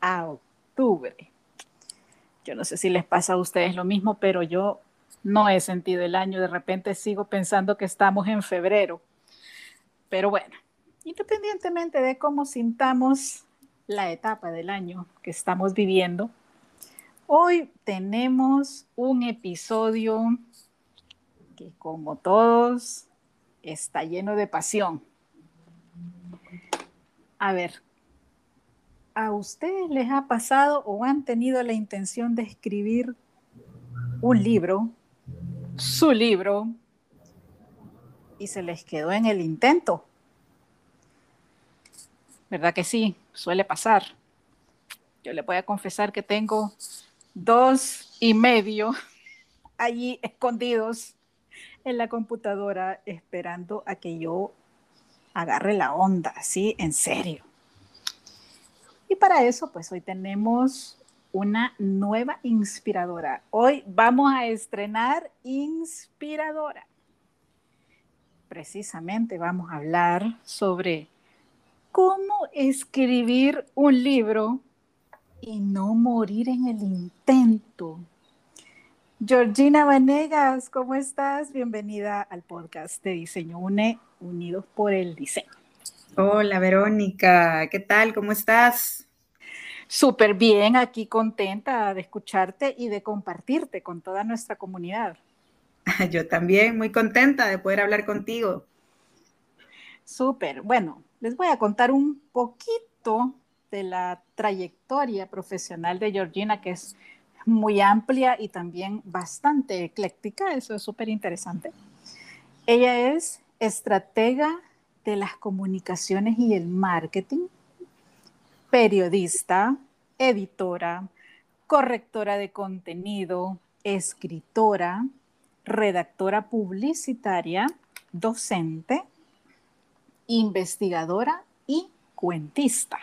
A octubre. Yo no sé si les pasa a ustedes lo mismo, pero yo no he sentido el año. De repente sigo pensando que estamos en febrero. Pero bueno, independientemente de cómo sintamos la etapa del año que estamos viviendo, hoy tenemos un episodio que como todos está lleno de pasión. A ver, ¿a ustedes les ha pasado o han tenido la intención de escribir un libro, su libro, y se les quedó en el intento? ¿Verdad que sí? Suele pasar. Yo le voy a confesar que tengo dos y medio allí escondidos en la computadora esperando a que yo agarre la onda, ¿sí? En serio. Y para eso, pues hoy tenemos una nueva inspiradora. Hoy vamos a estrenar Inspiradora. Precisamente vamos a hablar sobre cómo escribir un libro y no morir en el intento. Georgina Vanegas, ¿cómo estás? Bienvenida al podcast de Diseño UNE, Unidos por el Diseño. Hola Verónica, ¿qué tal? ¿Cómo estás? Súper bien, aquí contenta de escucharte y de compartirte con toda nuestra comunidad. Yo también, muy contenta de poder hablar contigo. Súper, bueno, les voy a contar un poquito de la trayectoria profesional de Georgina, que es muy amplia y también bastante ecléctica, eso es súper interesante. Ella es estratega de las comunicaciones y el marketing, periodista, editora, correctora de contenido, escritora, redactora publicitaria, docente, investigadora y cuentista.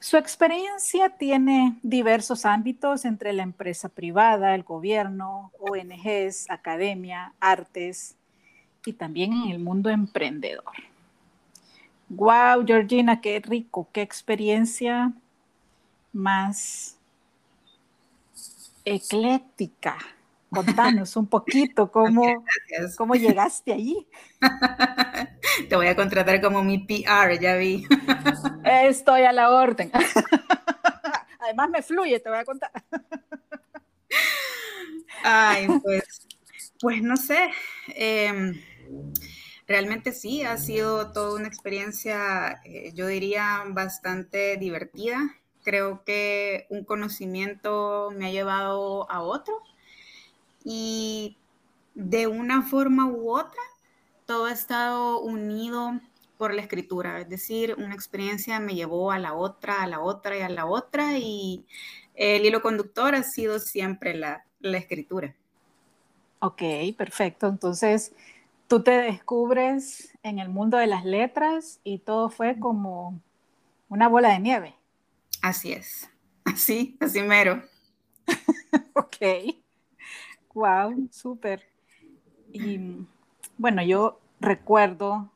Su experiencia tiene diversos ámbitos entre la empresa privada, el gobierno, ONGs, academia, artes y también en el mundo emprendedor. Wow, Georgina, qué rico, qué experiencia más ecléctica. Contanos un poquito cómo, cómo llegaste allí. Te voy a contratar como mi PR, ya vi. Estoy a la orden. Además me fluye, te voy a contar. Ay, pues, pues no sé. Em, realmente sí, ha sido toda una experiencia, eh, yo diría, bastante divertida. Creo que un conocimiento me ha llevado a otro y de una forma u otra, todo ha estado unido por la escritura, es decir, una experiencia me llevó a la otra, a la otra y a la otra y el hilo conductor ha sido siempre la, la escritura. Ok, perfecto. Entonces, tú te descubres en el mundo de las letras y todo fue como una bola de nieve. Así es, así, así mero. ok. Wow, súper. Y bueno, yo recuerdo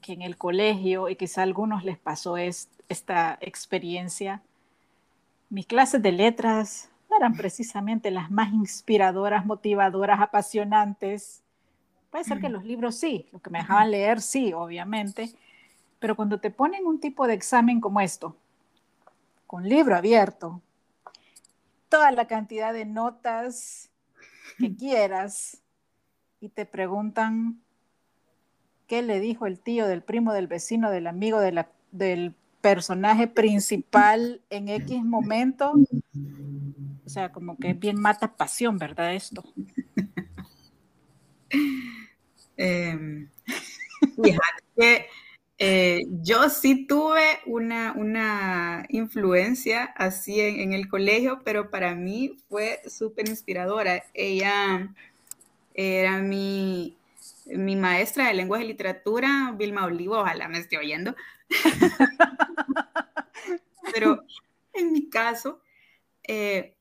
que en el colegio, y quizá a algunos les pasó esta experiencia, mis clases de letras eran precisamente las más inspiradoras, motivadoras, apasionantes. Puede ser que los libros sí, lo que me dejaban leer sí, obviamente, pero cuando te ponen un tipo de examen como esto, con libro abierto, toda la cantidad de notas que quieras y te preguntan qué le dijo el tío del primo del vecino del amigo del personaje principal en X momento. O sea, como que bien mata pasión, ¿verdad? Esto. Em, fíjate que eh, yo sí tuve una, influencia así en, el colegio, pero para mí fue súper inspiradora. Ella era mi, mi maestra de lengua y literatura, Vilma Olivo, ojalá me esté oyendo. pero en mi caso, eh,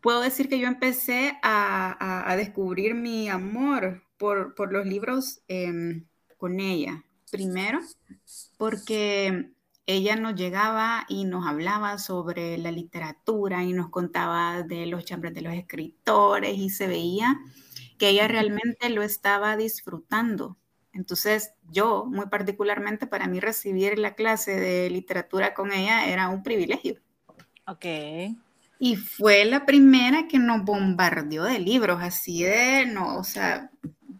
puedo decir que yo empecé a, descubrir mi amor por, los libros em, con ella primero porque ella nos llegaba y nos hablaba sobre la literatura y nos contaba de los chambres de los escritores y se veía que ella realmente lo estaba disfrutando. Entonces yo, muy particularmente para mí, recibir la clase de literatura con ella era un privilegio. Ok. Y fue la primera que nos bombardeó de libros, así de, no, o sea,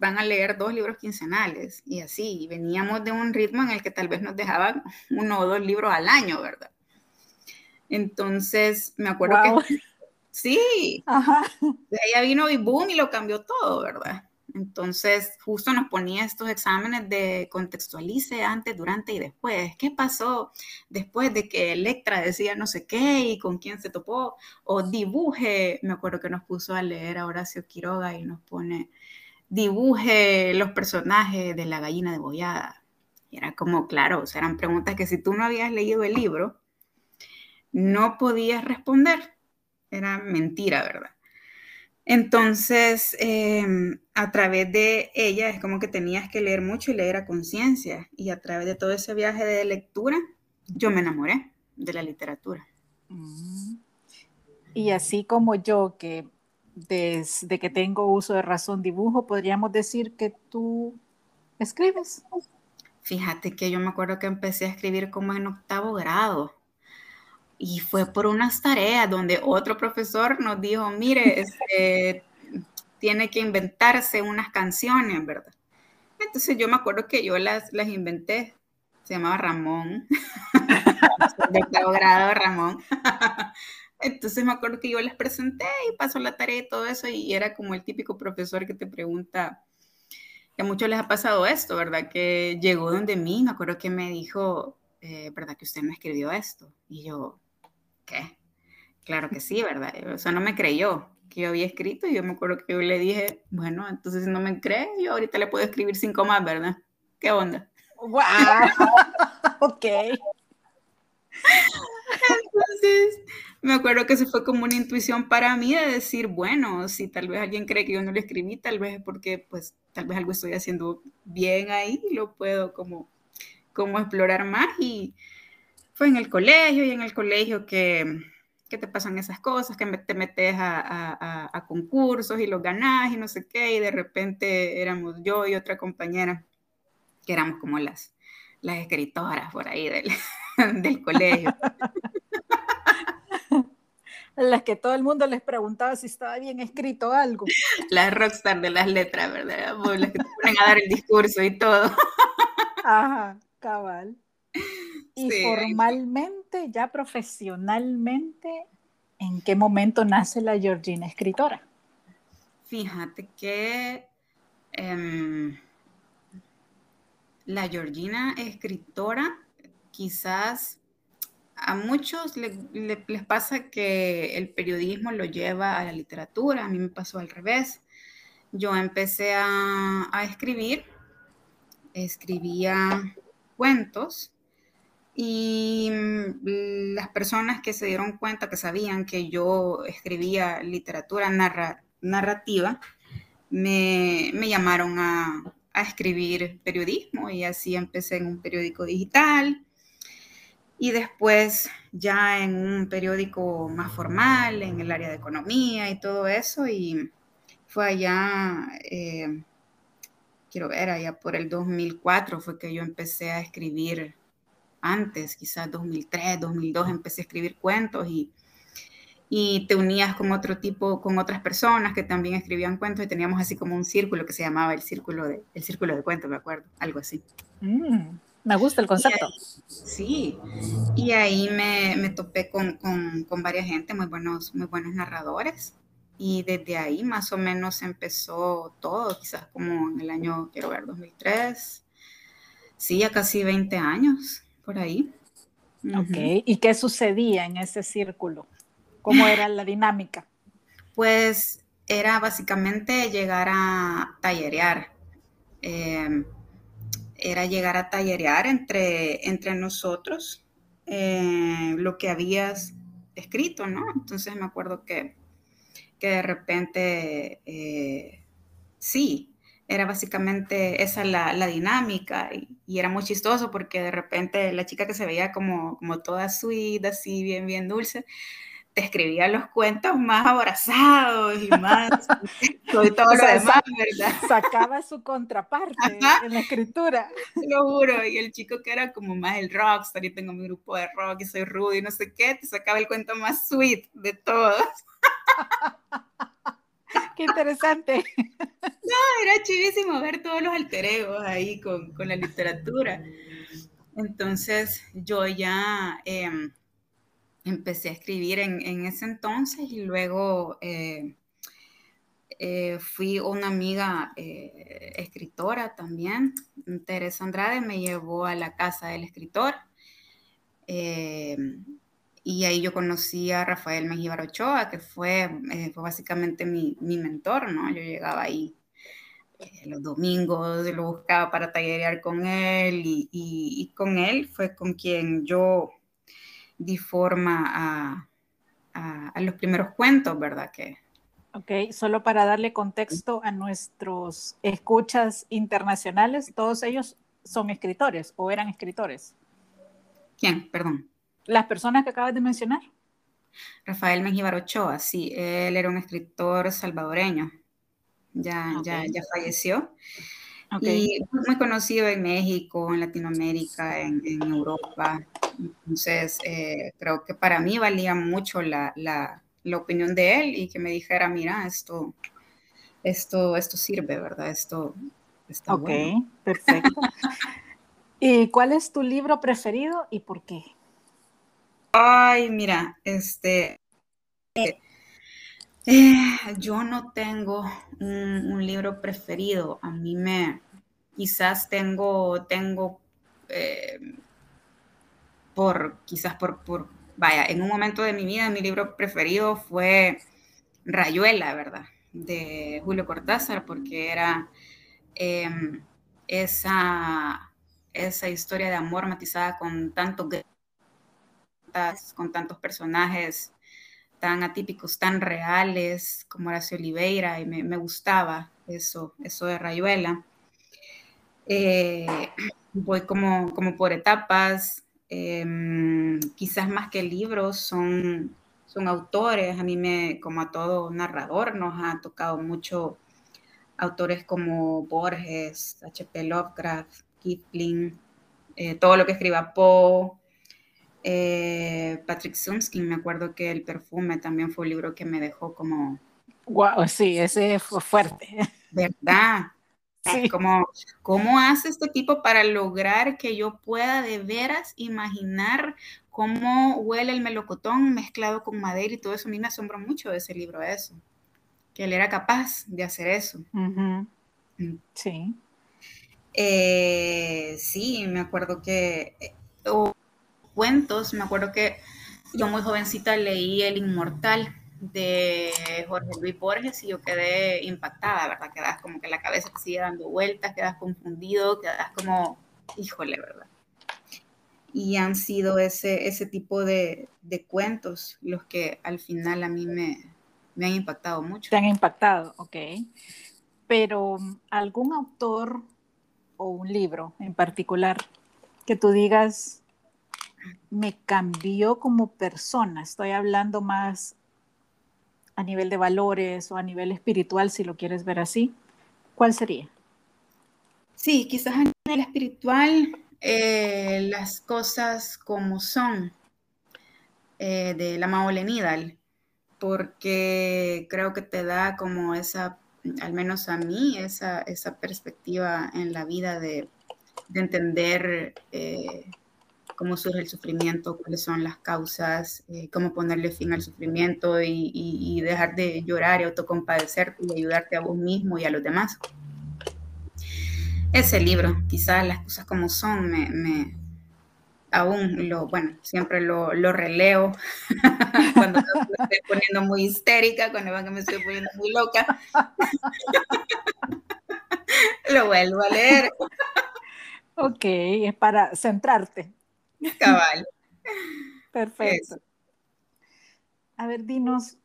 van a leer dos libros quincenales y así. veníamos de un ritmo en el que tal vez nos dejaban uno o dos libros al año, ¿verdad? Entonces, me acuerdo que... Sí, Ajá. de ella vino y boom y lo cambió todo, ¿verdad? Entonces, justo nos ponía estos exámenes de contextualice antes, durante y después. ¿Qué pasó después de que Electra decía no sé qué y con quién se topó? O dibuje, me acuerdo que nos puso a leer a Horacio Quiroga y nos pone dibuje los personajes de la gallina de bollada. Y era como, claro, o sea, eran preguntas que si tú no habías leído el libro, no podías responder. Era mentira, ¿verdad? Entonces, em, a través de ella es como que tenías que leer mucho y leer a conciencia. Y a través de todo ese viaje de lectura, yo me enamoré de la literatura. Mm. Y así como yo, que desde que tengo uso de razón dibujo, podríamos decir que tú escribes. Fíjate que yo me acuerdo que empecé a escribir como en octavo grado. Y fue por unas tareas donde otro profesor nos dijo, mire, este, tiene que inventarse unas canciones, ¿verdad? Entonces yo me acuerdo que yo las, las inventé. Se llamaba Ramón. de octavo grado, Ramón. Entonces me acuerdo que yo les presenté y pasó la tarea y todo eso y era como el típico profesor que te pregunta, que a muchos les ha pasado esto, ¿verdad? Que llegó donde mí, me acuerdo que me dijo, eh, ¿verdad que usted me escribió esto? Y yo, ¿qué? Claro que sí, ¿verdad? O sea, no me creyó que yo había escrito y yo me acuerdo que yo le dije, bueno, entonces si no me cree, yo ahorita le puedo escribir cinco más, ¿verdad? ¿Qué onda? ¡Wow! ok. Entonces, me acuerdo que se fue como una intuición para mí de decir, bueno, si tal vez alguien cree que yo no lo escribí, tal vez porque, pues, tal vez algo estoy haciendo bien ahí y lo puedo como, como explorar más. Y fue en el colegio y en el colegio que, que te pasan esas cosas, que te metes a, concursos y los ganás y no sé qué, y de repente éramos yo y otra compañera, que éramos como las, las escritoras por ahí del, del colegio. las que todo el mundo les preguntaba si estaba bien escrito algo. Las rockstar de las letras, ¿verdad? Las que te ponen a dar el discurso y todo. Ajá, cabal. Y formalmente, ya profesionalmente, ¿en qué momento nace la Georgina escritora? Fíjate que em, la Georgina escritora quizás a muchos les pasa que el periodismo lo lleva a la literatura, a mí me pasó al revés. Yo empecé a, escribir, escribía cuentos y mm, las personas que se dieron cuenta, que sabían que yo escribía literatura narrativa, me, llamaron a, a escribir periodismo y así empecé en un periódico digital y después ya en un periódico más formal, en el área de economía y todo eso, y fue allá, eh, quiero ver, allá por el 2004 fue que yo empecé a escribir, antes, quizás 2003, 2002, empecé a escribir cuentos y, y te unías con otro tipo, con otras personas que también escribían cuentos y teníamos así como un círculo que se llamaba el círculo de, el círculo de cuentos, me acuerdo, algo así. Mm. Me gusta el concepto. sí, y ahí me, me topé con, con, con, varias gente, muy buenos, muy buenos narradores. Y desde ahí más o menos empezó todo, quizás como en el año, quiero ver, 2003. Sí, ya casi 20 años, por ahí. Ok, ¿y qué sucedía en ese círculo? ¿Cómo era la dinámica? Pues era básicamente llegar a tallerear. Eh, era llegar a tallerear entre, entre nosotros eh, lo que habías escrito, ¿no? Entonces me acuerdo que, que de repente, eh, sí, era básicamente esa la, la dinámica y, era muy chistoso porque de repente la chica que se veía como, como toda sweet, así bien, bien dulce, te escribía los cuentos más abrazados y más todo, todo o sea, lo demás, ¿verdad? Sacaba su contraparte en la escritura. Lo juro, y el chico que era como más el rockstar, y tengo mi grupo de rock y soy rudo y no sé qué, te sacaba el cuento más sweet de todos. Qué interesante. No, era chivísimo ver todos los alter egos ahí con, con la literatura. Entonces yo ya eh, empecé a escribir en, en, ese entonces y luego eh, eh, fui una amiga eh, escritora también. Teresa Andrade me llevó a la casa del escritor. Y ahí yo conocí a Rafael Mengíbar Ochoa, que fue, fue básicamente mi, mi, mentor, ¿no? Yo llegaba ahí los domingos, lo buscaba para tallerear con él y, y, con él fue con quien yo di forma a, a, a los primeros cuentos, ¿verdad? Que, Ok, solo para darle contexto a nuestros escuchas internacionales, todos ellos son escritores o eran escritores. ¿Quién? Perdón. Las personas que acabas de mencionar. Rafael Mengíbar Ochoa, sí, él era un escritor salvadoreño, ya, okay. ya, ya falleció. Okay. Y muy conocido en México, en Latinoamérica, en, en Europa. Entonces, eh, creo que para mí valía mucho la, la, la, opinión de él y que me dijera, mira, esto, esto, esto sirve, ¿verdad? Esto está Ok, bueno. perfecto. ¿Y cuál es tu libro preferido y por qué? Ay, mira, este, eh, eh, yo no tengo un, libro preferido. A mí me, quizás tengo, tengo, eh, por, quizás por, por, vaya, en un momento de mi vida mi libro preferido fue Rayuela, ¿verdad? De Julio Cortázar, porque era em, esa, esa historia de amor matizada con tanto con tantos personajes tan atípicos, tan reales como Horacio Oliveira, y me, gustaba eso, eso de Rayuela. Eh, voy como, como por etapas, eh, quizás más que libros, son, son autores, a mí me, como a todo narrador, nos ha tocado mucho autores como Borges, H.P. Lovecraft, Kipling, eh, todo lo que escriba Poe, eh, Patrick Sumskin, me acuerdo que El perfume también fue un libro que me dejó como... Wow, sí, ese fue fuerte. ¿Verdad? Sí. Como, ¿cómo hace este tipo para lograr que yo pueda de veras imaginar cómo huele el melocotón mezclado con madera y todo eso? A mí me asombró mucho de ese libro eso, que él era capaz de hacer eso. Uh -huh. Sí. Eh, sí, me acuerdo que... Oh, cuentos. Me acuerdo que yo muy jovencita leí El Inmortal de Jorge Luis Borges y yo quedé impactada, ¿verdad? Quedas como que la cabeza te sigue dando vueltas, quedas confundido, quedas como, híjole, ¿verdad? Y han sido ese, ese tipo de, de cuentos los que al final a mí me, me han impactado mucho. Te han impactado, ok. Pero algún autor o un libro en particular que tú digas, me cambió como persona. Estoy hablando más a nivel de valores o a nivel espiritual, si lo quieres ver así. ¿Cuál sería? Sí, quizás a nivel espiritual, eh, las cosas como son eh, de la Maole Nidal, porque creo que te da como esa, al menos a mí, esa, esa perspectiva en la vida de, de entender eh, cómo surge el sufrimiento, cuáles son las causas, eh, cómo ponerle fin al sufrimiento y, dejar de llorar y autocompadecerte y ayudarte a vos mismo y a los demás. Ese libro, quizás las cosas como son, me, aún lo, bueno, siempre lo, lo releo cuando me estoy poniendo muy histérica, cuando me estoy poniendo muy loca. lo vuelvo a leer. Ok, es para centrarte. Cabal. Perfecto. Eso. A ver, dinos,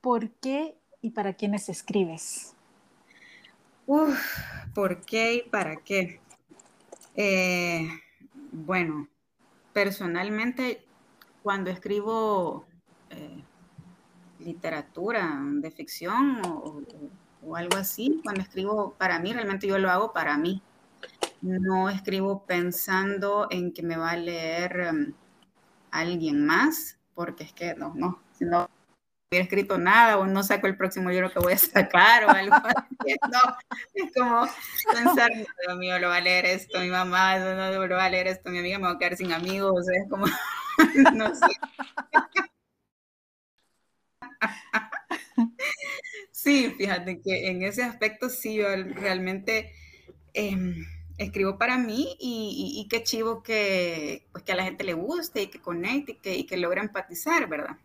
¿por qué y para quiénes escribes? Uf, ¿Por qué y para qué? Eh, bueno, personalmente cuando escribo eh, literatura de ficción o, algo así, cuando escribo para mí, realmente yo lo hago para mí. No escribo pensando en que me va a leer em, alguien más, porque es que no, no, si no hubiera escrito nada o no saco el próximo libro que voy a sacar o algo así. No, es como pensar, Dios mío, lo va a leer esto mi mamá, no, no, lo va a leer esto mi amiga, me va a quedar sin amigos, es como, no sé. Sí, fíjate que en ese aspecto sí, yo realmente em, escribo para mí y, qué chivo que, pues, que a la gente le guste y que conecte y que, y que logre empatizar, ¿verdad?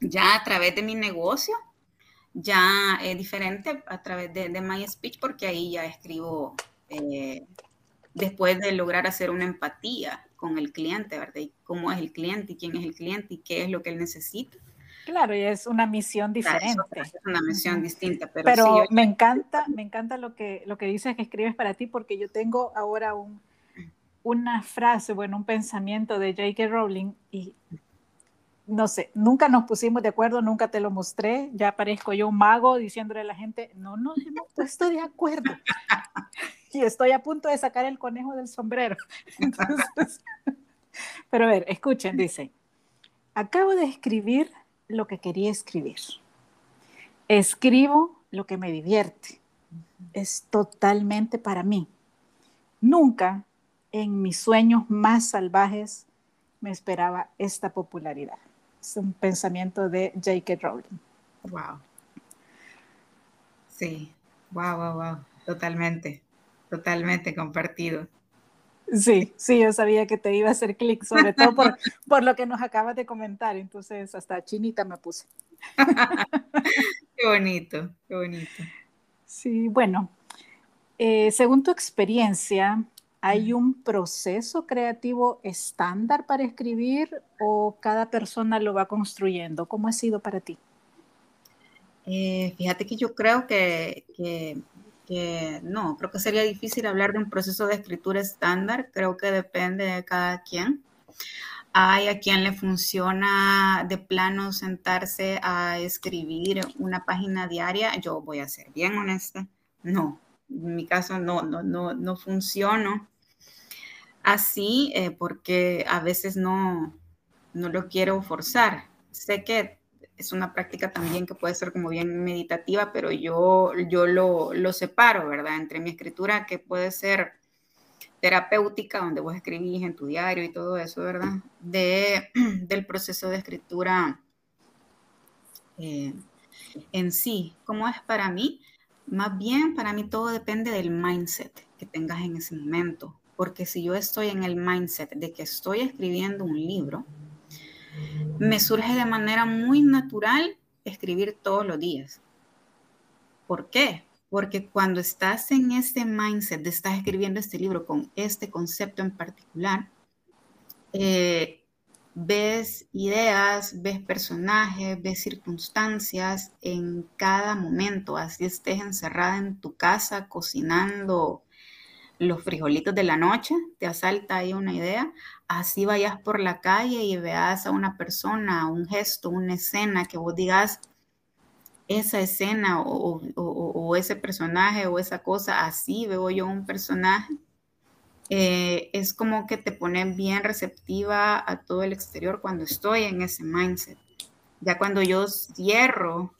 Ya a través de mi negocio, ya es diferente a través de, de My Speech porque ahí ya escribo eh, después de lograr hacer una empatía con el cliente, ¿verdad? Y cómo es el cliente y quién es el cliente y qué es lo que él necesita. Claro, y es una misión diferente. es una misión distinta, pero, pero me encanta, me encanta lo que, lo que dices que escribes para ti, porque yo tengo ahora un, una frase, bueno, un pensamiento de J.K. Rowling y no sé, nunca nos pusimos de acuerdo, nunca te lo mostré, ya parezco yo un mago diciéndole a la gente, no nos hemos puesto de acuerdo. y estoy a punto de sacar el conejo del sombrero. pero a ver, escuchen, dice, acabo de escribir lo que quería escribir. Escribo lo que me divierte. Es totalmente para mí. Nunca en mis sueños más salvajes me esperaba esta popularidad. Es un pensamiento de J.K. Rowling. Wow. Sí, wow, wow, wow. Totalmente, totalmente compartido. Sí, sí, yo sabía que te iba a hacer clic, sobre todo por, por lo que nos acabas de comentar, entonces hasta chinita me puse. qué bonito, qué bonito. Sí, bueno, eh, según tu experiencia, ¿hay un proceso creativo estándar para escribir o cada persona lo va construyendo? ¿Cómo ha sido para ti? Eh, fíjate que yo creo que, que no, creo que sería difícil hablar de un proceso de escritura estándar, creo que depende de cada quien. Hay a quien le funciona de plano sentarse a escribir una página diaria. Yo voy a ser bien honesta. No, en mi caso no, no, no, no funciono así eh, porque a veces no, no lo quiero forzar. Sé que es una práctica también que puede ser como bien meditativa, pero yo, yo lo, lo separo, ¿verdad? Entre mi escritura que puede ser terapéutica, donde vos escribís en tu diario y todo eso, ¿verdad? De, del proceso de escritura eh, en sí. ¿Cómo es para mí? Más bien, para mí todo depende del mindset que tengas en ese momento. Porque si yo estoy en el mindset de que estoy escribiendo un libro, me surge de manera muy natural escribir todos los días. ¿Por qué? Porque cuando estás en este mindset de estar escribiendo este libro con este concepto en particular, eh, ves ideas, ves personajes, ves circunstancias en cada momento, así estés encerrada en tu casa cocinando los frijolitos de la noche, te asalta ahí una idea, así vayas por la calle y veas a una persona, un gesto, una escena, que vos digas esa escena o, ese personaje o esa cosa, así veo yo un personaje, eh, es como que te pone bien receptiva a todo el exterior cuando estoy en ese mindset. Ya cuando yo cierro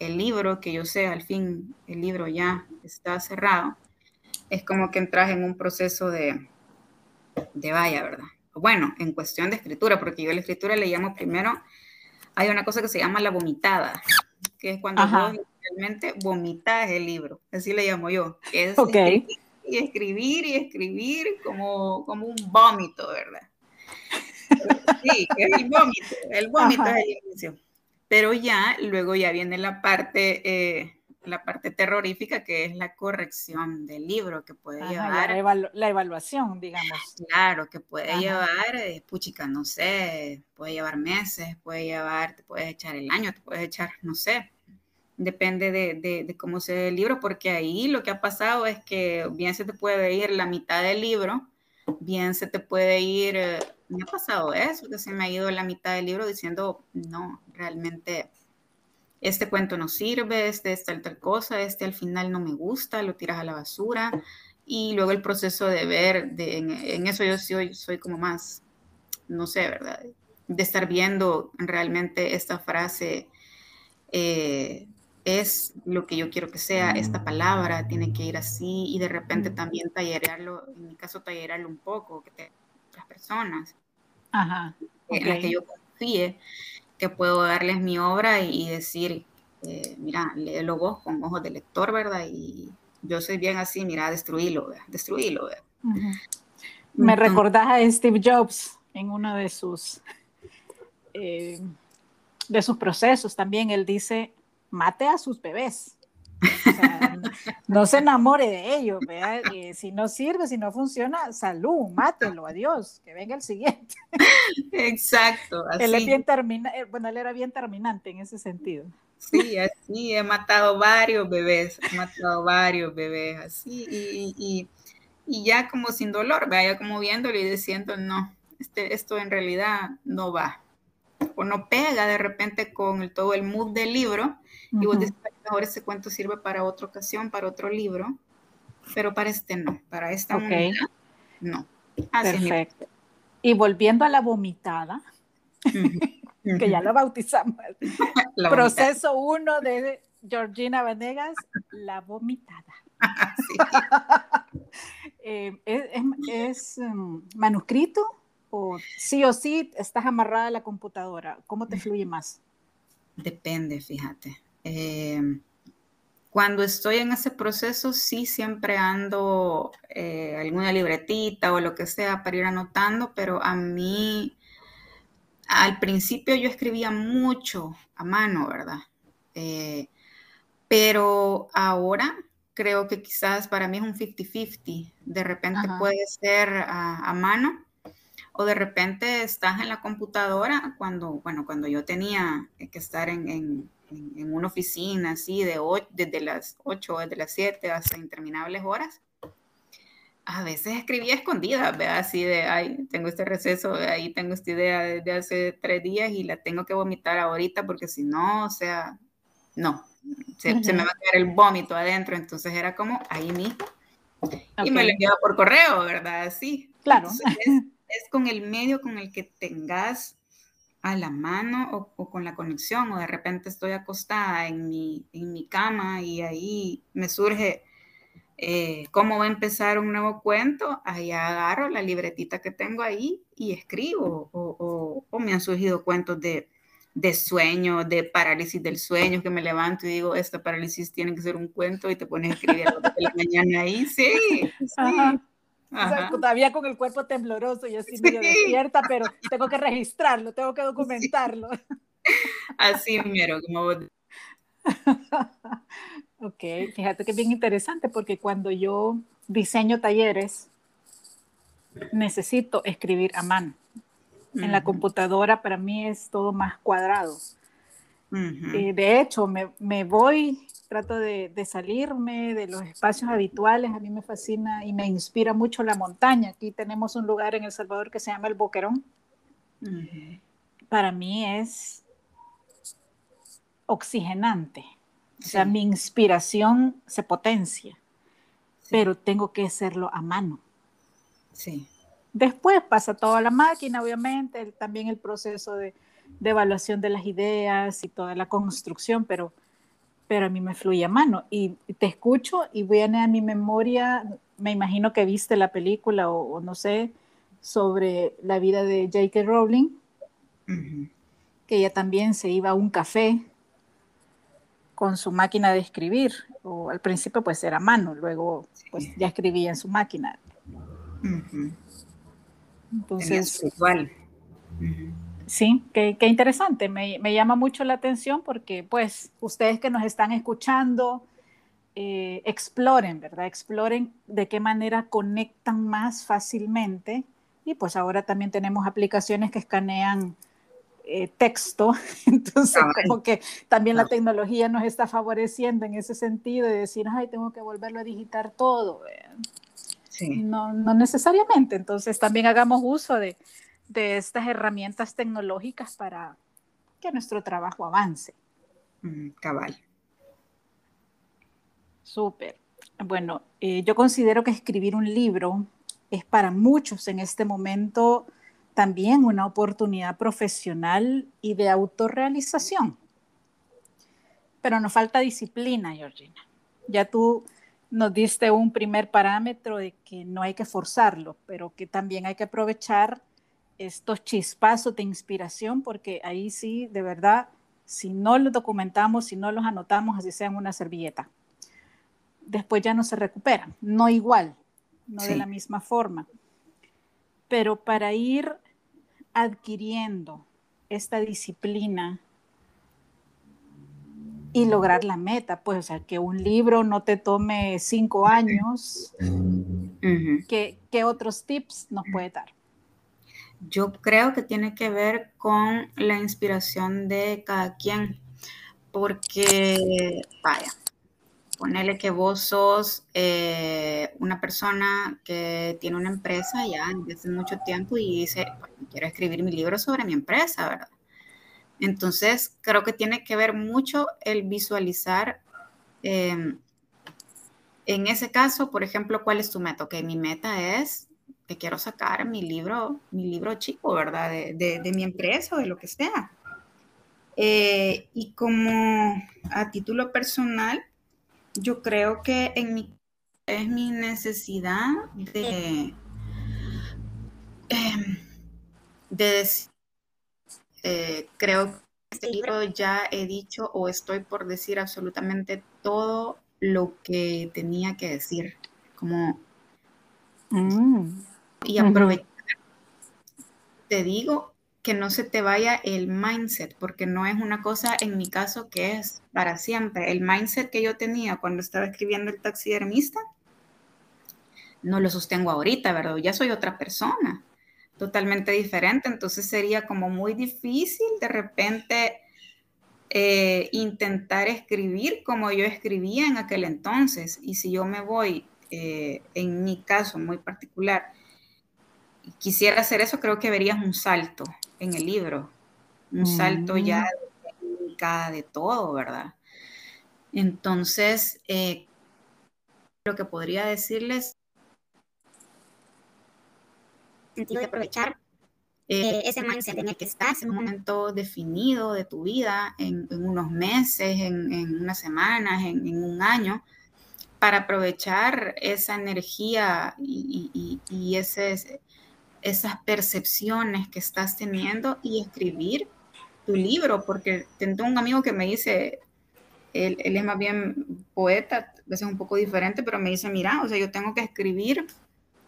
el libro, que yo sé, al fin el libro ya está cerrado, es como que entras en un proceso de, de vaya, ¿verdad? Bueno, en cuestión de escritura, porque yo la escritura le llamo primero, hay una cosa que se llama la vomitada, que es cuando vos realmente vomitas el libro, así le llamo yo. Es y escribir y escribir como, como un vómito, ¿verdad? Sí, es el vómito, el vómito es el inicio. Pero ya, luego ya viene la parte eh, la parte terrorífica que es la corrección del libro que puede llevar la, evaluación digamos. Claro que puede llevar eh, puchica no sé puede llevar meses puede llevar te puedes echar el año te puedes echar no sé. Depende de, cómo se ve el libro, porque ahí lo que ha pasado es que bien se te puede ir la mitad del libro, bien se te puede ir, eh, me ha pasado eso, que se me ha ido la mitad del libro diciendo, no, realmente este cuento no sirve, este es tal, tal cosa, este al final no me gusta, lo tiras a la basura. Y luego el proceso de ver, de, en, eso yo soy, soy como más, no sé, ¿verdad? De estar viendo realmente esta frase eh, es lo que yo quiero que sea, esta palabra tiene que ir así y de repente también tallerearlo, en mi caso tallerearlo un poco, que te, las personas Ajá, en las que yo confíe que puedo darles mi obra y, decir, eh, mira, léelo vos con ojos de lector, ¿verdad? Y yo soy bien así, mira, destruílo, destruílo. Me recordás a Steve Jobs en uno de sus, eh, de sus procesos también, él dice, mate a sus bebés. No, se enamore de ellos, si no sirve, si no funciona, salud, mátelo, adiós, que venga el siguiente. Exacto. Él es bien termina, eh, bueno, él era bien terminante en ese sentido. Sí, así, he matado varios bebés, he matado varios bebés, así, y, ya como sin dolor, vaya como viéndolo y diciendo, no, este, esto en realidad no va, o no pega de repente con el, todo el mood del libro, y vos decís, mejor ese cuento sirve para otra ocasión, para otro libro, pero para este no, para esta okay. no. Perfecto. Y volviendo a la vomitada, que ya lo bautizamos, proceso uno de Georgina Venegas, la vomitada. Eh, ¿Es, em, manuscrito o sí o sí estás amarrada a la computadora? ¿Cómo te fluye más? Depende, fíjate. Em, cuando estoy en ese proceso, sí siempre ando eh, alguna libretita o lo que sea para ir anotando, pero a mí, al principio yo escribía mucho a mano, ¿verdad? Eh, pero ahora creo que quizás para mí es un 50-50. De repente puede ser a, mano o de repente estás en la computadora cuando, bueno, cuando yo tenía que estar en en, una oficina así de desde las 8 desde las 7 hasta interminables horas, a veces escribía escondida, ¿verdad? Así de, ay, tengo este receso, ahí tengo esta idea desde hace tres días y la tengo que vomitar ahorita porque si no, o sea, no, se, me va a quedar el vómito adentro, entonces era como ahí mismo. Y me lo enviaba por correo, ¿verdad? Así. Claro. es, con el medio con el que tengas a la mano o, con la conexión, o de repente estoy acostada en mi, en mi cama y ahí me surge eh, cómo va a empezar un nuevo cuento, ahí agarro la libretita que tengo ahí y escribo, o, o, me han surgido cuentos de, de sueño, de parálisis del sueño, que me levanto y digo, esta parálisis tiene que ser un cuento y te pones a escribir a de la mañana ahí, sí, sí todavía con el cuerpo tembloroso y así medio despierta, pero tengo que registrarlo, tengo que documentarlo. Así mero, como Ok, fíjate que es bien interesante porque cuando yo diseño talleres, necesito escribir a mano. En la computadora para mí es todo más cuadrado. Eh, de hecho, me, me, voy trato de, salirme de los espacios habituales. A mí me fascina y me inspira mucho la montaña. Aquí tenemos un lugar en El Salvador que se llama El Boquerón. Para mí es oxigenante. O sea, mi inspiración se potencia, pero tengo que hacerlo a mano. Sí. Después pasa toda la máquina, obviamente, también el proceso de, de evaluación de las ideas y toda la construcción, pero pero a mí me fluye a mano. Y te escucho y viene a mi memoria, me imagino que viste la película o, no sé, sobre la vida de J.K. Rowling, que ella también se iba a un café con su máquina de escribir, o al principio pues era a mano, luego pues ya escribía en su máquina. Entonces, igual. Sí, qué, interesante. Me, llama mucho la atención porque, pues, ustedes que nos están escuchando, eh, exploren, ¿verdad? Exploren de qué manera conectan más fácilmente. Y pues ahora también tenemos aplicaciones que escanean eh, texto, entonces como que también la tecnología nos está favoreciendo en ese sentido de decir, ay, tengo que volverlo a digitar todo. No, no necesariamente, entonces también hagamos uso de, de estas herramientas tecnológicas para que nuestro trabajo avance. Mm, cabal. Súper. Bueno, eh, yo considero que escribir un libro es para muchos en este momento también una oportunidad profesional y de autorrealización. Pero nos falta disciplina, Georgina. Ya tú nos diste un primer parámetro de que no hay que forzarlo, pero que también hay que aprovechar estos chispazos de inspiración, porque ahí sí, de verdad, si no los documentamos, si no los anotamos, así sea en una servilleta, después ya no se recuperan, no igual, no de la misma forma. Pero para ir adquiriendo esta disciplina y lograr la meta, pues, o sea, que un libro no te tome cinco años, ¿qué, otros tips nos puede dar? Yo creo que tiene que ver con la inspiración de cada quien, porque, vaya, ponele que vos sos eh, una persona que tiene una empresa ya desde mucho tiempo y dice, quiero escribir mi libro sobre mi empresa, ¿verdad? Entonces, creo que tiene que ver mucho el visualizar. Em, en ese caso, por ejemplo, ¿cuál es tu meta? Que mi meta es que quiero sacar mi libro, mi libro chico, ¿verdad? De, de mi empresa o de lo que sea. Eh, y como a título personal, yo creo que en mi es mi necesidad de, em, de decir, eh, creo que este libro ya he dicho o estoy por decir absolutamente todo lo que tenía que decir, como mm. Y aprovechar, te digo, que no se te vaya el mindset, porque no es una cosa en mi caso que es para siempre. El mindset que yo tenía cuando estaba escribiendo el taxidermista, no lo sostengo ahorita, ¿verdad? Ya soy otra persona, totalmente diferente, entonces sería como muy difícil de repente eh, intentar escribir como yo escribía en aquel entonces. Y si yo me voy, eh, en mi caso muy particular, quisiera hacer eso, creo que verías un salto en el libro, un salto ya mm. de de todo, ¿verdad? Entonces, eh, lo que podría decirles sentido de aprovechar eh, ese mindset en el que estás en un momento definido de tu vida, en, unos meses, en, unas semanas, en, un año, para aprovechar esa energía y, y ese, esas percepciones que estás teniendo y escribir tu libro, porque tengo un amigo que me dice, él, es más bien poeta, a veces un poco diferente, pero me dice, mira, o sea, yo tengo que escribir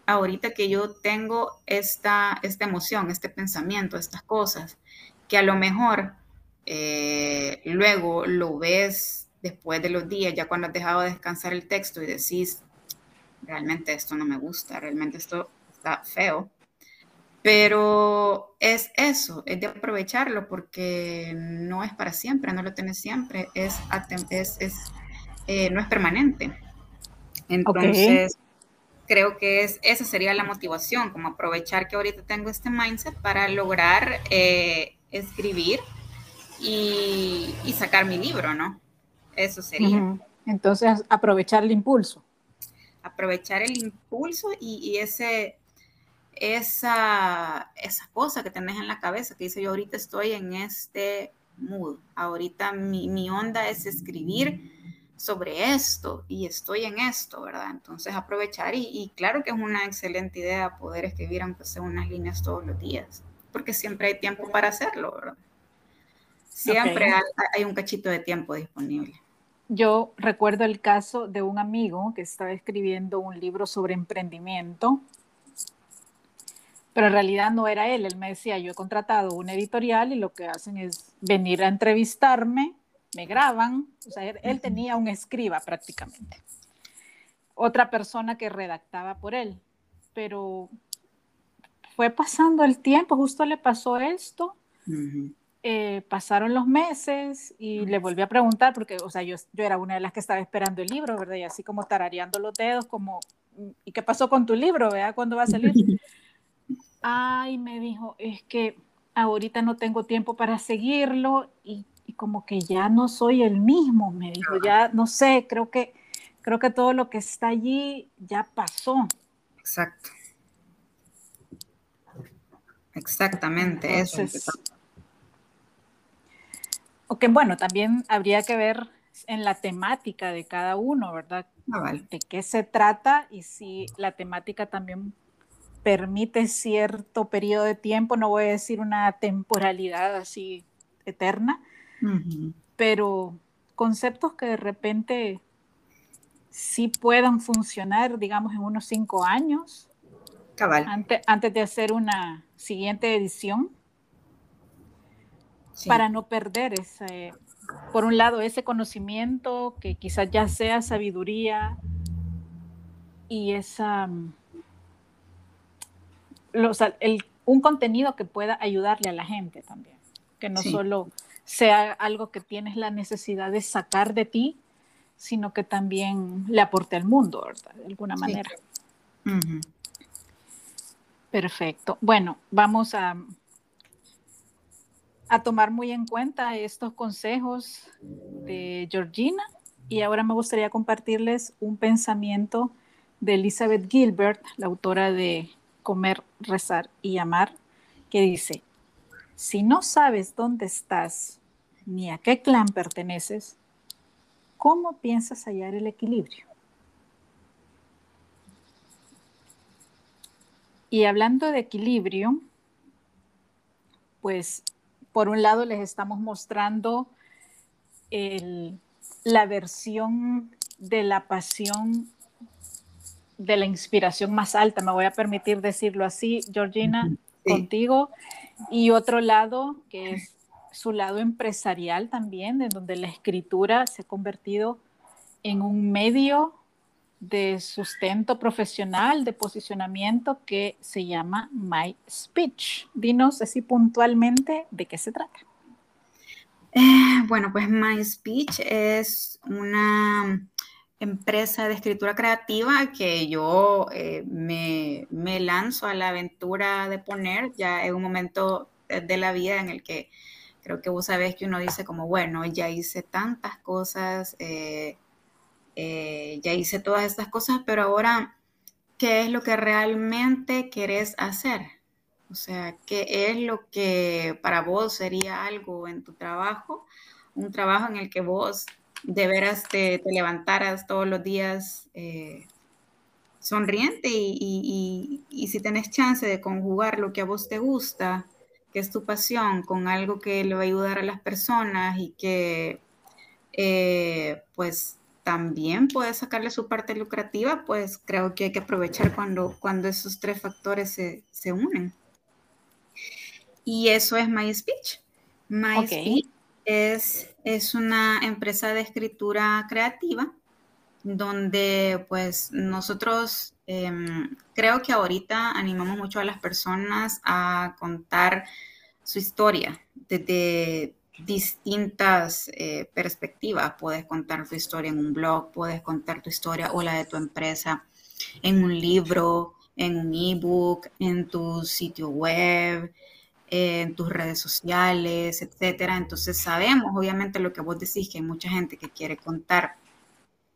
ahorita que yo tengo esta, esta emoción, este pensamiento, estas cosas, que a lo mejor eh, luego lo ves después de los días, ya cuando has dejado de descansar el texto y decís, realmente esto no me gusta, realmente esto está feo, pero es eso, es de aprovecharlo porque no es para siempre, no lo tienes siempre, es, es, eh, no es permanente. Entonces, creo que es, esa sería la motivación, como aprovechar que ahorita tengo este mindset para lograr eh, escribir y, sacar mi libro, ¿no? Eso sería. Entonces, aprovechar el impulso. Aprovechar el impulso y ese esa, esa cosa que tenés en la cabeza, que dice yo ahorita estoy en este mood, ahorita mi, onda es escribir sobre esto y estoy en esto, ¿verdad? Entonces aprovechar y, claro que es una excelente idea poder escribir aunque sea unas líneas todos los días, porque siempre hay tiempo para hacerlo, ¿verdad? Siempre hay, un cachito de tiempo disponible. Yo recuerdo el caso de un amigo que estaba escribiendo un libro sobre emprendimiento pero en realidad no era él. Él me decía, yo he contratado un editorial y lo que hacen es venir a entrevistarme, me graban, o sea, él, tenía un escriba prácticamente. Otra persona que redactaba por él, pero fue pasando el tiempo, justo le pasó esto. eh, pasaron los meses y le volví a preguntar, porque, o sea, yo, yo era una de las que estaba esperando el libro, ¿verdad? Y así como tarareando los dedos, como, ¿y qué pasó con tu libro? ¿Verdad? ¿Cuándo va a salir? Ay, me dijo, es que ahorita no tengo tiempo para seguirlo y, y como que ya no soy el mismo, me dijo, ya no sé, creo que, creo que todo lo que está allí ya pasó. Exacto. Exactamente, eso. Ok, bueno, también habría que ver en la temática de cada uno, ¿verdad? Ah, de qué se trata y si la temática también permite cierto periodo de tiempo, no voy a decir una temporalidad así eterna, pero conceptos que de repente sí puedan funcionar, digamos, en unos cinco años, Cabal. Antes, antes de hacer una siguiente edición. Para no perder ese, por un lado, ese conocimiento que quizás ya sea sabiduría y esa, un contenido que pueda ayudarle a la gente también, que no solo sea algo que tienes la necesidad de sacar de ti, sino que también le aporte al mundo, ¿verdad? De alguna manera. Perfecto. Bueno, vamos a, a tomar muy en cuenta estos consejos de Georgina y ahora me gustaría compartirles un pensamiento de Elizabeth Gilbert, la autora de Comer, Rezar y Amar, que dice, si no sabes dónde estás ni a qué clan perteneces, ¿cómo piensas hallar el equilibrio? Y hablando de equilibrio, pues por un lado les estamos mostrando la versión de la pasión, de la inspiración más alta, me voy a permitir decirlo así, Georgina, contigo, y otro lado que es su lado empresarial también, en donde la escritura se ha convertido en un medio de sustento profesional, de posicionamiento que se llama My Speech. Dinos así puntualmente de qué se trata. Eh, bueno, pues My Speech es una empresa de escritura creativa que yo eh, me, me, lanzo a la aventura de poner ya en un momento de la vida en el que creo que vos sabés que uno dice como, bueno, ya hice tantas cosas. Eh, eh, ya hice todas estas cosas, pero ahora, ¿qué es lo que realmente querés hacer? O sea, ¿qué es lo que para vos sería algo en tu trabajo? Un trabajo en el que vos de veras te, levantaras todos los días eh, sonriente y, si tenés chance de conjugar lo que a vos te gusta, que es tu pasión, con algo que le va a ayudar a las personas y que eh, pues también puede sacarle su parte lucrativa, pues creo que hay que aprovechar cuando, cuando esos tres factores se, unen. Y eso es MySpeech. MySpeech es, es una empresa de escritura creativa donde pues nosotros em, creo que ahorita animamos mucho a las personas a contar su historia desde distintas eh, perspectivas. Puedes contar tu historia en un blog, puedes contar tu historia o la de tu empresa en un libro, en un ebook, en tu sitio web, en tus redes sociales, etcétera. Entonces sabemos, obviamente, lo que vos decís, que hay mucha gente que quiere contar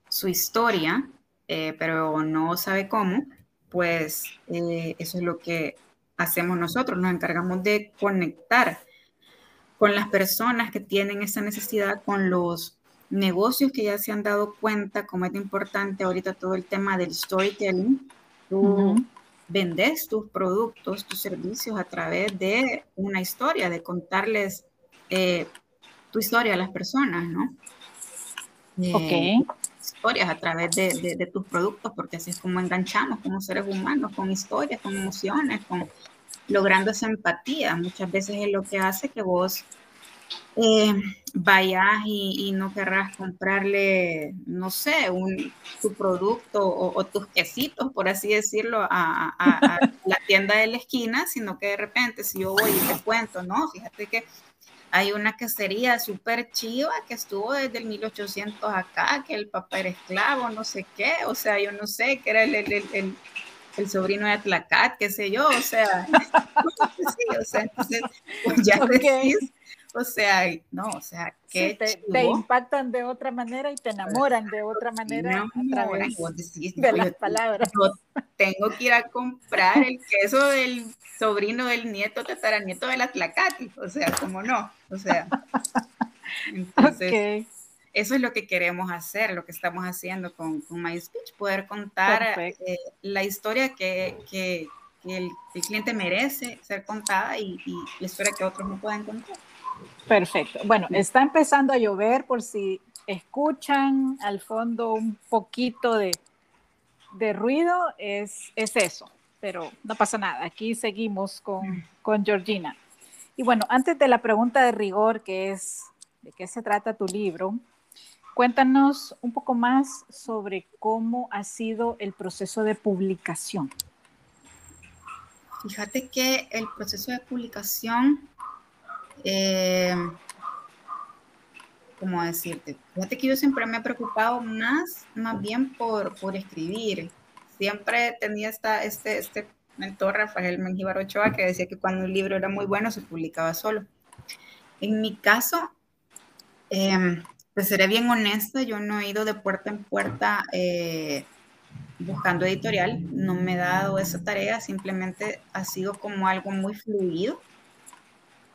su historia, eh, pero no sabe cómo. Pues eh, eso es lo que hacemos nosotros, nos encargamos de conectar con las personas que tienen esa necesidad, con los negocios que ya se han dado cuenta como es importante ahorita todo el tema del storytelling. Tú vendes tus productos, tus servicios a través de una historia, de contarles eh, tu historia a las personas, ¿no? Eh, ok. Historias a través de, de, tus productos, porque así es como enganchamos como seres humanos, con historias, con emociones, con logrando esa empatía. Muchas veces es lo que hace que vos eh, vayas y, no querrás comprarle, no sé, un, tu producto o, tus quesitos, por así decirlo, a, la tienda de la esquina, sino que de repente si yo voy y te cuento, no, fíjate que hay una quesería súper chiva que estuvo desde el 1800 acá, que el papá era esclavo, no sé qué, o sea, yo no sé, que era el, el, el, sobrino de Atlacat, qué sé yo, o sea, sí, o sea, entonces, pues ya decís, o sea, no, o sea, que te, impactan de otra manera y te enamoran de otra manera a través de las palabras. tengo que ir a comprar el queso del sobrino del nieto tataranieto de la Tlacati, o sea, ¿cómo no? O sea, entonces, eso es lo que queremos hacer, lo que estamos haciendo con, con My Speech, poder contar eh, la historia que, que, el, cliente merece ser contada y, y la historia que otros no pueden contar. Perfecto. Bueno, está empezando a llover por si escuchan al fondo un poquito de, ruido, es, es, eso, pero no pasa nada. Aquí seguimos con, con Georgina. Y bueno, antes de la pregunta de rigor, que es de qué se trata tu libro, cuéntanos un poco más sobre cómo ha sido el proceso de publicación. Fíjate que el proceso de publicación eh, ¿cómo decirte? Fíjate que yo siempre me he preocupado más, más bien por, por escribir. Siempre tenía esta, este, este mentor, Rafael Mengíbar Ochoa, que decía que cuando un libro era muy bueno se publicaba solo. En mi caso, eh, pues seré bien honesta, yo no he ido de puerta en puerta eh, buscando editorial, no me he dado esa tarea, simplemente ha sido como algo muy fluido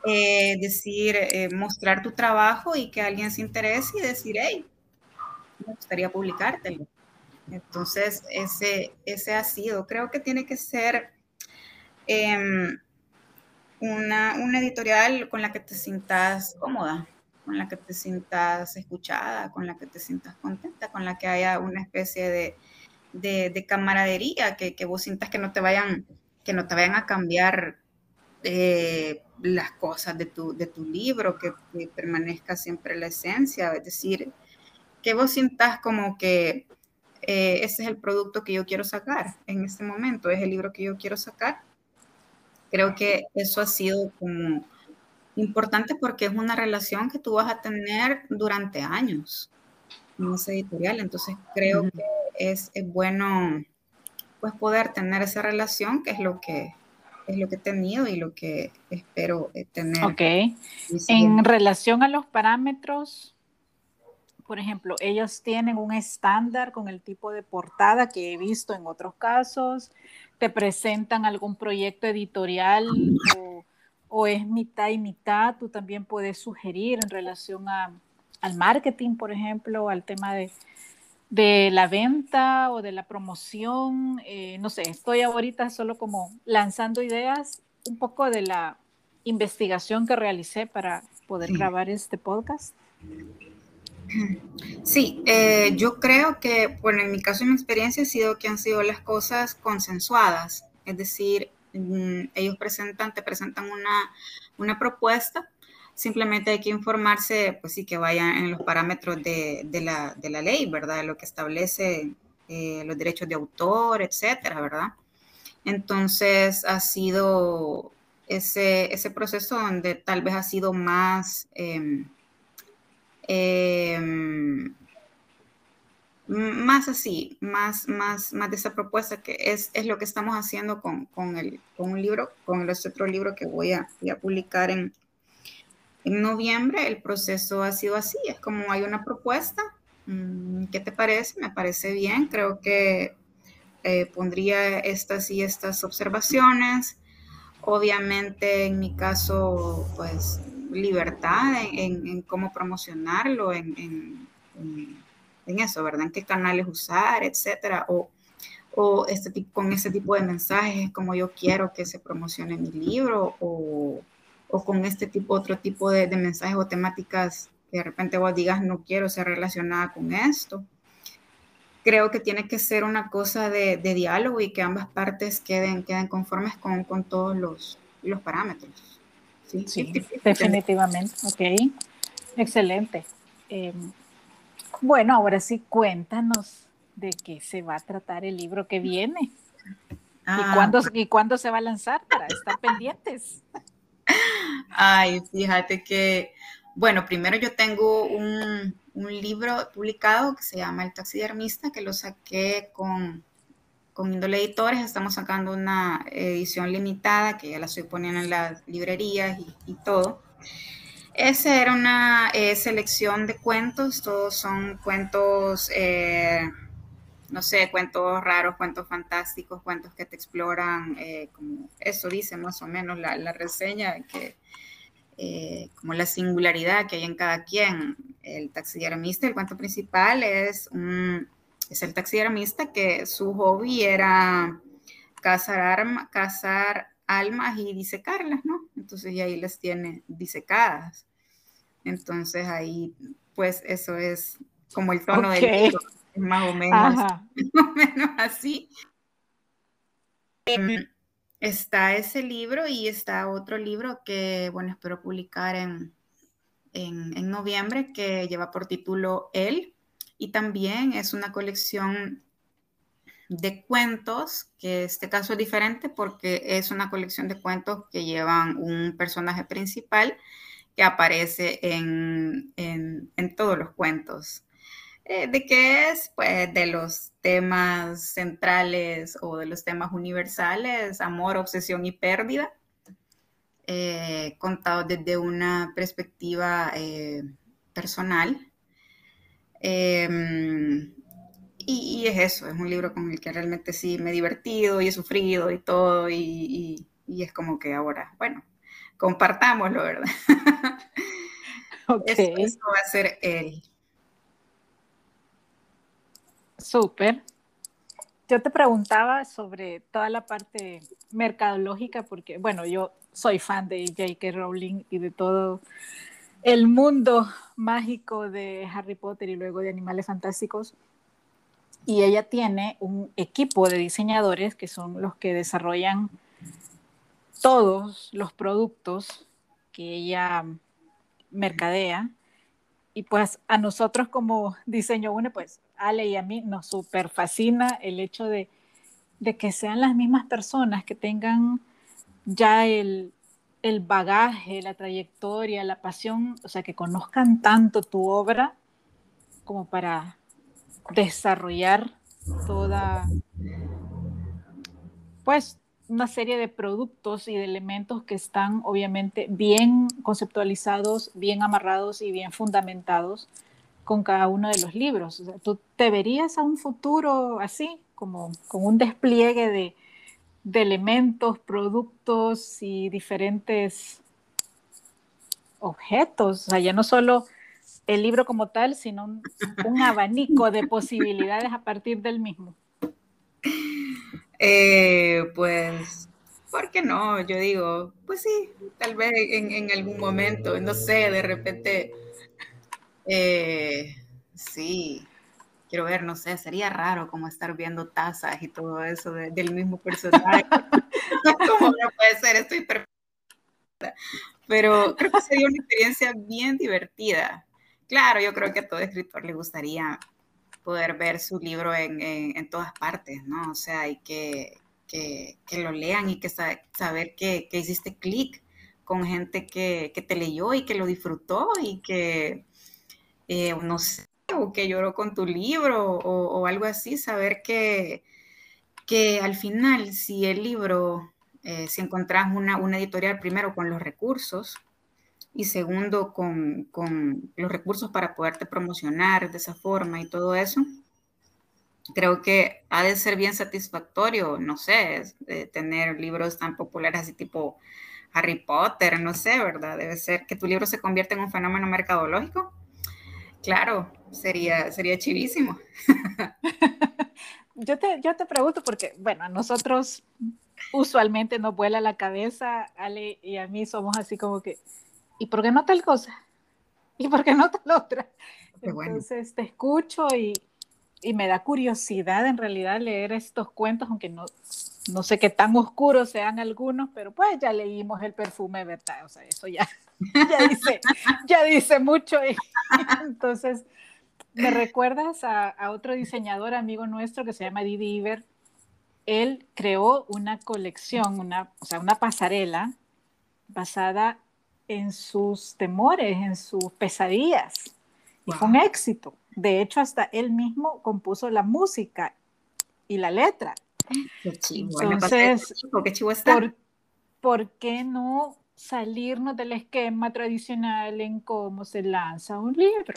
eh, decir, eh, mostrar tu trabajo y que alguien se interese y decir, hey, me gustaría publicártelo. Entonces, ese, ese ha sido, creo que tiene que ser em, una, una, editorial con la que te sientas cómoda, con la que te sientas escuchada, con la que te sientas contenta, con la que haya una especie de, de, camaradería, que, que, vos sientas que no te vayan, que no te vayan a cambiar eh, las cosas de tu, de tu libro, que, permanezca siempre la esencia, es decir, que vos sientas como que eh, ese es el producto que yo quiero sacar en este momento, es el libro que yo quiero sacar. Creo que eso ha sido como importante porque es una relación que tú vas a tener durante años en esa editorial, entonces creo que es, es bueno pues poder tener esa relación, que es lo que es lo que he tenido y lo que espero eh, tener. Ok. En relación a los parámetros, por ejemplo, ellos tienen un estándar con el tipo de portada que he visto en otros casos, te presentan algún proyecto editorial o, es mitad y mitad, tú también puedes sugerir en relación al marketing, por ejemplo, al tema de, de la venta o de la promoción, eh, no sé, estoy ahorita solo como lanzando ideas, un poco de la investigación que realicé para poder grabar este podcast. Sí, eh, yo creo que, bueno, en mi caso y mi experiencia ha sido que han sido las cosas consensuadas, es decir, mm, ellos presentan, te presentan una, una propuesta simplemente hay que informarse, pues sí, que vaya en los parámetros de, la, ley, ¿verdad? Lo que establece eh, los derechos de autor, etcétera, ¿verdad? Entonces ha sido ese, ese proceso donde tal vez ha sido más, em, em, más así, más, más, más de esa propuesta que es, es lo que estamos haciendo con, el, con un libro, con el otro libro que voy a, voy a publicar en, en noviembre el proceso ha sido así, es como hay una propuesta, mm, ¿qué te parece? Me parece bien, creo que eh, pondría estas y estas observaciones. Obviamente, en mi caso, pues libertad en, cómo promocionarlo, en, eso, ¿verdad? En qué canales usar, etcétera. O, o este, con ese tipo de mensajes, como yo quiero que se promocione mi libro, o o con este tipo, otro tipo de, mensajes o temáticas que de repente vos digas no quiero ser relacionada con esto. Creo que tiene que ser una cosa de, diálogo y que ambas partes queden, queden conformes con, con todos los, los parámetros. Sí, sí definitivamente. Ok, excelente. Em, bueno, ahora sí, cuéntanos de qué se va a tratar el libro que viene. ¿Y, ah, cuándo, ¿Y cuándo se va a lanzar para estar pendientes? Ay, fíjate que, bueno, primero yo tengo un, libro publicado que se llama El taxidermista, que lo saqué con, con Índole Editores. Estamos sacando una edición limitada que ya la estoy poniendo en las librerías y, todo. Esa era una eh, selección de cuentos, todos son cuentos eh, no sé, cuentos raros, cuentos fantásticos, cuentos que te exploran, eh, como eso dice más o menos la, reseña, que eh, como la singularidad que hay en cada quien. El taxidermista, el cuento principal es, un, es el taxidermista que su hobby era cazar, arma, cazar almas y disecarlas, ¿no? Entonces y ahí las tiene disecadas. Entonces ahí, pues eso es como el tono del libro más o menos, menos así. Em, está ese libro y está otro libro que, bueno, espero publicar en, en, noviembre que lleva por título Él y también es una colección de cuentos, que este caso es diferente porque es una colección de cuentos que llevan un personaje principal que aparece en, en, en todos los cuentos. Eh, ¿De qué es? Pues de los temas centrales o de los temas universales, amor, obsesión y pérdida, eh, contado desde una perspectiva eh, personal. Em, y, es eso, es un libro con el que realmente sí me he divertido y he sufrido y todo, y, es como que ahora, bueno, compartámoslo, ¿verdad? Okay. eso va a ser él. Súper. Yo te preguntaba sobre toda la parte mercadológica, porque, bueno, yo soy fan de J.K. Rowling y de todo el mundo mágico de Harry Potter y luego de Animales Fantásticos. Y ella tiene un equipo de diseñadores que son los que desarrollan todos los productos que ella mercadea. Y pues a nosotros como diseño une, pues Ale y a mí nos super fascina el hecho de, que sean las mismas personas que tengan ya el, bagaje, la trayectoria, la pasión, o sea, que conozcan tanto tu obra como para desarrollar toda, pues, una serie de productos y de elementos que están obviamente bien conceptualizados, bien amarrados y bien fundamentados con cada uno de los libros. ¿Tú te verías a un futuro así, como con un despliegue de, elementos, productos y diferentes objetos? O sea, ya no solo el libro como tal, sino un, abanico de posibilidades a partir del mismo. Eh, pues, ¿por qué no? Yo digo, pues sí, tal vez en, en algún momento, no sé, de repente eh, sí, quiero ver, no sé, sería raro como estar viendo tazas y todo eso del mismo personaje. ¿Cómo no puede ser? Estoy perfecta. Pero creo que sería una experiencia bien divertida. Claro, yo creo que a todo escritor le gustaría poder ver su libro en, todas partes, ¿no? O sea, y que, lo lean y que saber que, que hiciste clic con gente que, que, te leyó y que lo disfrutó y que eh, no sé, o que lloró con tu libro o, algo así, saber que, que al final, si el libro, eh, si encontrás una, editorial primero con los recursos y segundo con, los recursos para poderte promocionar de esa forma y todo eso, creo que ha de ser bien satisfactorio, no sé, tener libros tan populares así tipo Harry Potter, no sé, ¿verdad? Debe ser que tu libro se convierta en un fenómeno mercadológico Claro, sería, sería chivísimo. yo, te, yo te pregunto porque, bueno, a nosotros usualmente nos vuela la cabeza, Ale y a mí somos así como que, ¿y por qué no tal cosa? ¿Y por qué no tal otra? Entonces te escucho y, y me da curiosidad en realidad leer estos cuentos, aunque no, no sé qué tan oscuros sean algunos, pero pues ya leímos el perfume, ¿verdad? O sea, eso ya, ya, dice, ya dice mucho. entonces, me recuerdas a, otro diseñador amigo nuestro que se llama Didi Iber. Él creó una colección, una, o sea, una pasarela basada en sus temores, en sus pesadillas. Y fue un éxito. De hecho, hasta él mismo compuso la música y la letra. Qué chivo. Entonces, qué chivo está. ¿por, ¿por qué no salirnos del esquema tradicional en cómo se lanza un libro?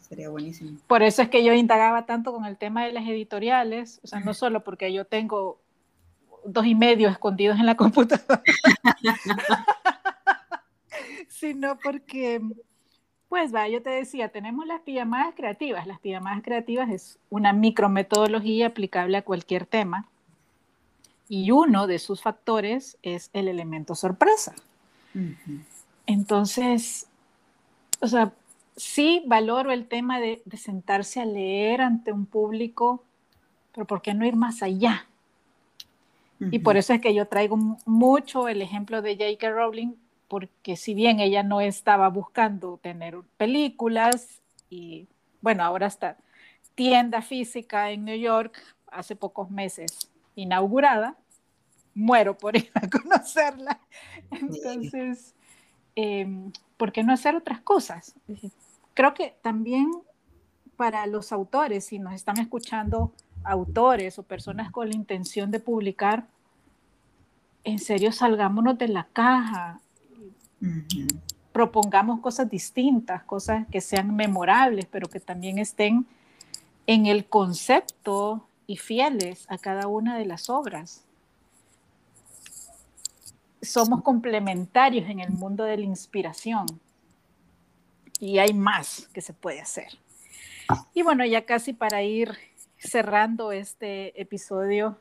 Sería buenísimo. Por eso es que yo indagaba tanto con el tema de las editoriales, o sea, no solo porque yo tengo dos y medio escondidos en la computadora, sino porque, pues va, yo te decía, tenemos las pijamadas creativas. Las pijamadas creativas es una micrometodología aplicable a cualquier tema y uno de sus factores es el elemento sorpresa. Entonces, o sea, sí valoro el tema de, de, sentarse a leer ante un público, pero ¿por qué no ir más allá? Y por eso es que yo traigo mucho el ejemplo de J.K. Rowling, porque si bien ella no estaba buscando tener películas y bueno, ahora está tienda física en New York, hace pocos meses inaugurada, muero por ir a conocerla. Entonces, eh, ¿por qué no hacer otras cosas? Creo que también para los autores, si nos están escuchando autores o personas con la intención de publicar, en serio salgámonos de la caja, propongamos cosas distintas, cosas que sean memorables, pero que también estén en el concepto y fieles a cada una de las obras. Somos complementarios en el mundo de la inspiración y hay más que se puede hacer. Y bueno, ya casi para ir cerrando este episodio,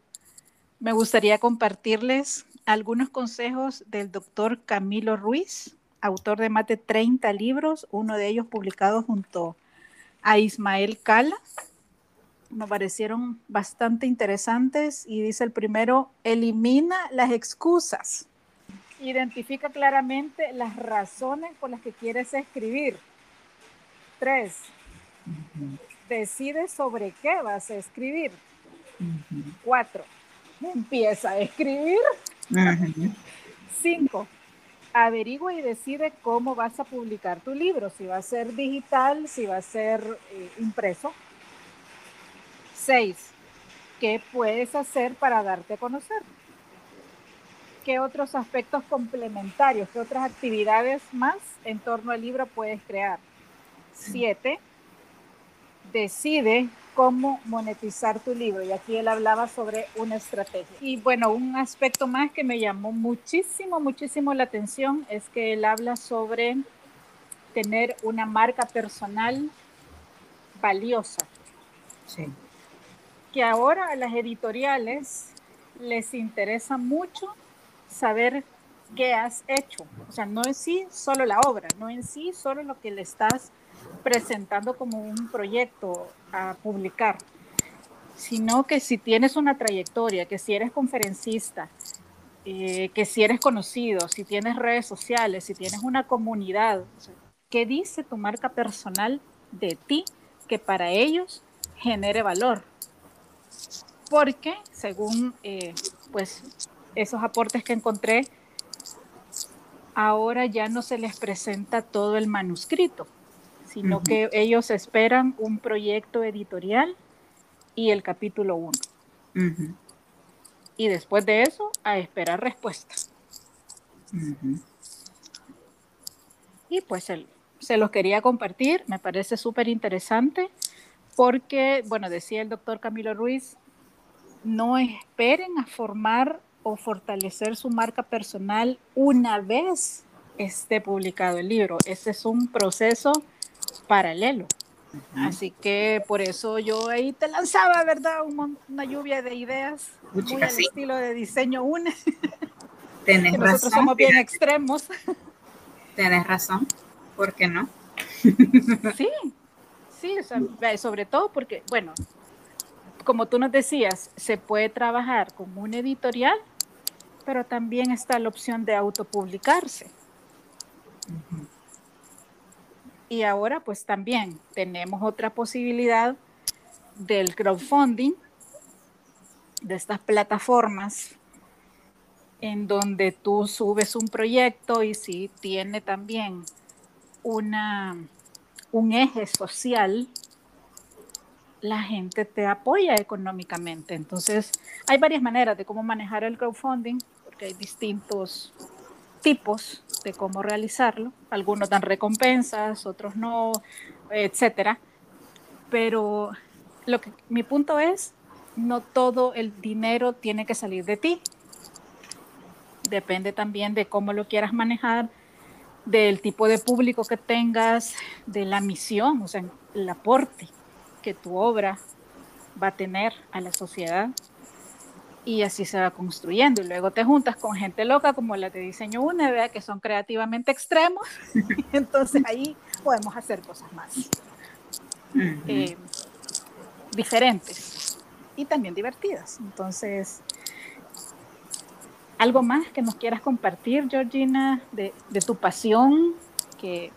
me gustaría compartirles algunos consejos del doctor Camilo Ruiz, autor de más de 30 libros, uno de ellos publicado junto a Ismael Cala. Me parecieron bastante interesantes y dice el primero, elimina las excusas. Identifica claramente las razones por las que quieres escribir. Tres, decide sobre qué vas a escribir. Cuatro, empieza a escribir. Cinco, averigua y decide cómo vas a publicar tu libro, si va a ser digital, si va a ser eh, impreso. Seis, ¿qué puedes hacer para darte a conocer? ¿Qué otros aspectos complementarios, qué otras actividades más en torno al libro puedes crear? Siete, decide cómo monetizar tu libro. Y aquí él hablaba sobre una estrategia. Y bueno, un aspecto más que me llamó muchísimo, muchísimo la atención es que él habla sobre tener una marca personal valiosa. Sí. Que ahora a las editoriales les interesa mucho saber qué has hecho. O sea, no en sí solo la obra, no en sí solo lo que le estás presentando como un proyecto a publicar, sino que si tienes una trayectoria, que si eres conferencista, eh, que si eres conocido, si tienes redes sociales, si tienes una comunidad, ¿qué dice tu marca personal de ti que para ellos genere valor? Porque según eh, pues esos aportes que encontré, ahora ya no se les presenta todo el manuscrito, sino uh -huh. que ellos esperan un proyecto editorial y el capítulo 1. Uh -huh. Y después de eso, a esperar respuestas. Uh -huh. Y pues el, se los quería compartir, me parece súper interesante, porque, bueno, decía el doctor Camilo Ruiz, no esperen a formar o fortalecer su marca personal una vez esté publicado el libro. Ese es un proceso paralelo. Uh -huh. Así que por eso yo ahí te lanzaba, ¿verdad? Un, una lluvia de ideas, Uy, muy al sí. estilo de diseño UNE. Tenés que nosotros razón. somos bien extremos. Tenés razón. ¿Por qué no? sí, sí, o sea, sobre todo porque, bueno, como tú nos decías, se puede trabajar como un editorial, pero también está la opción de autopublicarse. Uh -huh. Y ahora pues también tenemos otra posibilidad del crowdfunding, de estas plataformas en donde tú subes un proyecto y si tiene también una, un eje social, la gente te apoya económicamente. Entonces, hay varias maneras de cómo manejar el crowdfunding, porque hay distintos tipos de cómo realizarlo. Algunos dan recompensas, otros no, etcétera. Pero lo que mi punto es, no todo el dinero tiene que salir de ti. Depende también de cómo lo quieras manejar, del tipo de público que tengas, de la misión, o sea, el aporte que tu obra va a tener a la sociedad y así se va construyendo. Y luego te juntas con gente loca como la de Diseño UNE, que son creativamente extremos, entonces ahí podemos hacer cosas más eh, diferentes y también divertidas. Entonces, ¿algo más que nos quieras compartir, Georgina, de, de tu pasión que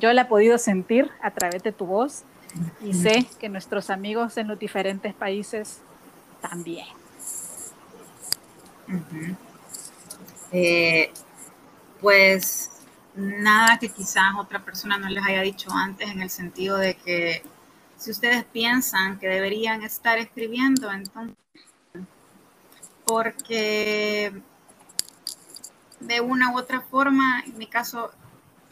yo la he podido sentir a través de tu voz? y sé que nuestros amigos en los diferentes países también. Eh, pues nada que quizás otra persona no les haya dicho antes en el sentido de que si ustedes piensan que deberían estar escribiendo, entonces, porque de una u otra forma, en mi caso,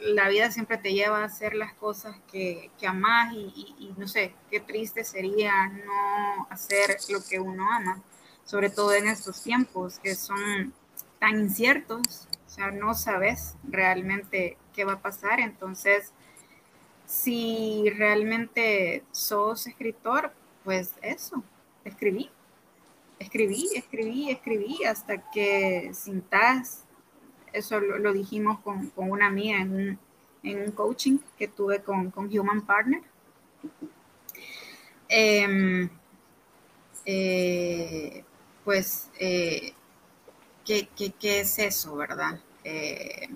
la vida siempre te lleva a hacer las cosas que, que amas y, no sé, qué triste sería no hacer lo que uno ama, sobre todo en estos tiempos que son tan inciertos, o sea, no sabes realmente qué va a pasar, entonces, si realmente sos escritor, pues eso, escribí, escribí, escribí, escribí hasta que sintas eso lo, dijimos con, una amiga en un, coaching que tuve con, Human Partner. Em, eh, pues, eh, ¿qué, es eso, verdad? Eh,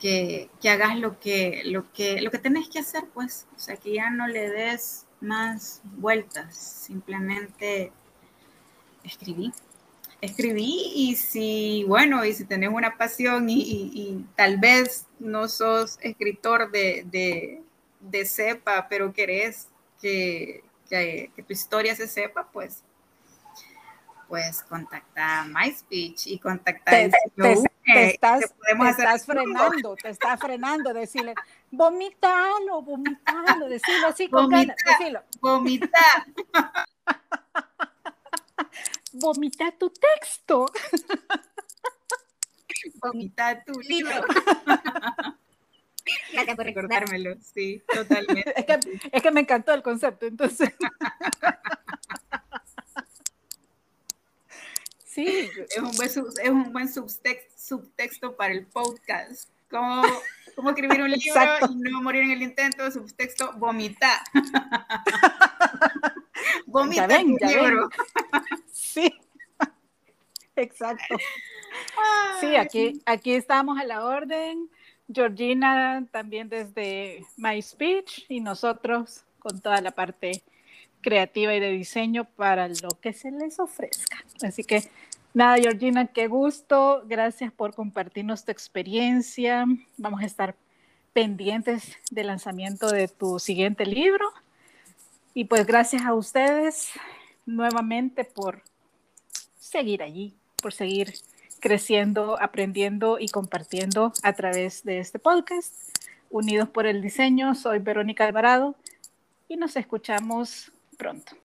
que, hagas lo que, lo, que, lo que tenés que hacer, pues, o sea, que ya no le des más vueltas, simplemente escribí. Escribí y si, bueno, y si tenés una pasión y, tal vez no sos escritor de, de, cepa, pero querés que, que, tu historia se sepa, pues pues contacta a MySpeech y contacta te, te, estás, estás frenando, te estás frenando, decirle, vomitalo, vomitalo, decirlo así con ganas, decirlo. Vomita. vomita tu texto. Vomita tu libro. Gracias por recordármelo, sí, totalmente. Es que, es que me encantó el concepto, entonces. Sí. Es un buen, es un buen subtexto, subtexto para el podcast. Cómo, cómo escribir un libro y no morir en el intento, subtexto, vomita. vomita ven, tu libro. Sí, exacto. Sí, aquí, aquí estamos a la orden. Georgina también desde My Speech y nosotros con toda la parte creativa y de diseño para lo que se les ofrezca. Así que nada, Georgina, qué gusto. Gracias por compartirnos tu experiencia. Vamos a estar pendientes del lanzamiento de tu siguiente libro. Y pues gracias a ustedes nuevamente por seguir allí, por seguir creciendo, aprendiendo y compartiendo a través de este podcast. Unidos por el diseño, soy Verónica Alvarado y nos escuchamos pronto.